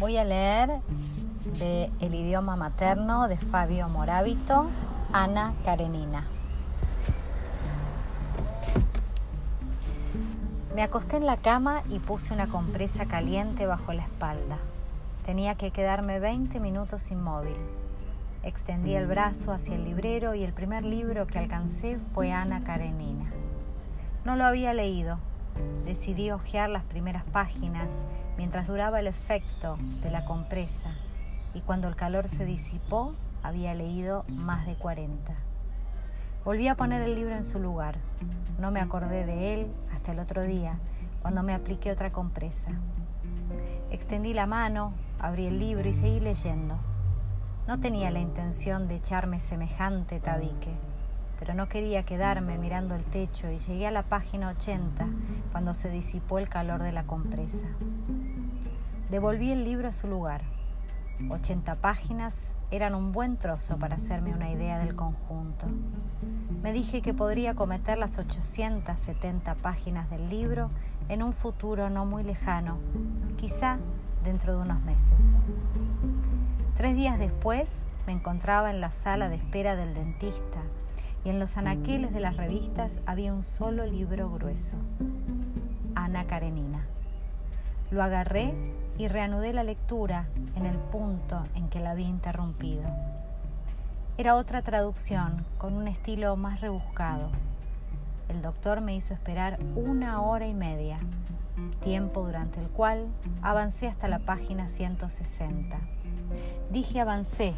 Voy a leer de El idioma materno de Fabio Morábito, Ana Karenina. Me acosté en la cama y puse una compresa caliente bajo la espalda. Tenía que quedarme 20 minutos inmóvil. Extendí el brazo hacia el librero y el primer libro que alcancé fue Ana Karenina. No lo había leído. Decidí hojear las primeras páginas mientras duraba el efecto de la compresa y cuando el calor se disipó había leído más de 40. Volví a poner el libro en su lugar. No me acordé de él hasta el otro día, cuando me apliqué otra compresa. Extendí la mano, abrí el libro y seguí leyendo. No tenía la intención de echarme semejante tabique, pero no quería quedarme mirando el techo y llegué a la página 80 cuando se disipó el calor de la compresa. Devolví el libro a su lugar. 80 páginas eran un buen trozo para hacerme una idea del conjunto. Me dije que podría cometer las 870 páginas del libro en un futuro no muy lejano, quizá dentro de unos meses. Tres días después me encontraba en la sala de espera del dentista y en los anaqueles de las revistas había un solo libro grueso, Ana Karenina. Lo agarré y reanudé la lectura en el punto en que la había interrumpido. Era otra traducción con un estilo más rebuscado. El doctor me hizo esperar una hora y media, tiempo durante el cual avancé hasta la página 160. Dije avancé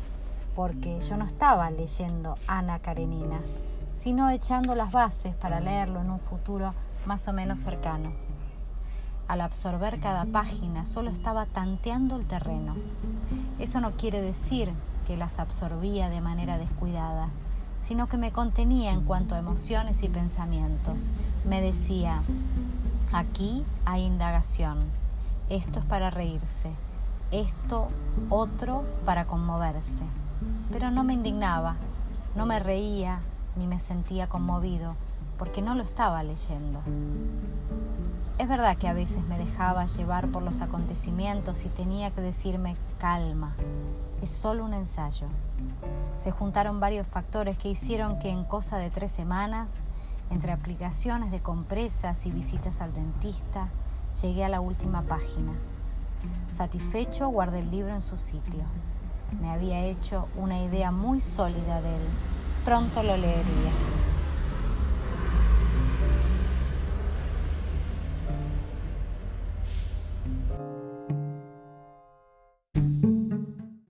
porque yo no estaba leyendo Ana Karenina, sino echando las bases para leerlo en un futuro más o menos cercano. Al absorber cada página solo estaba tanteando el terreno. Eso no quiere decir que las absorbía de manera descuidada, sino que me contenía en cuanto a emociones y pensamientos. Me decía, aquí hay indagación, esto es para reírse, esto otro para conmoverse. Pero no me indignaba, no me reía ni me sentía conmovido, porque no lo estaba leyendo. Es verdad que a veces me dejaba llevar por los acontecimientos y tenía que decirme calma, es solo un ensayo. Se juntaron varios factores que hicieron que en cosa de tres semanas, entre aplicaciones de compresas y visitas al dentista, llegué a la última página. Satisfecho, guardé el libro en su sitio. Me había hecho una idea muy sólida de él. Pronto lo leería.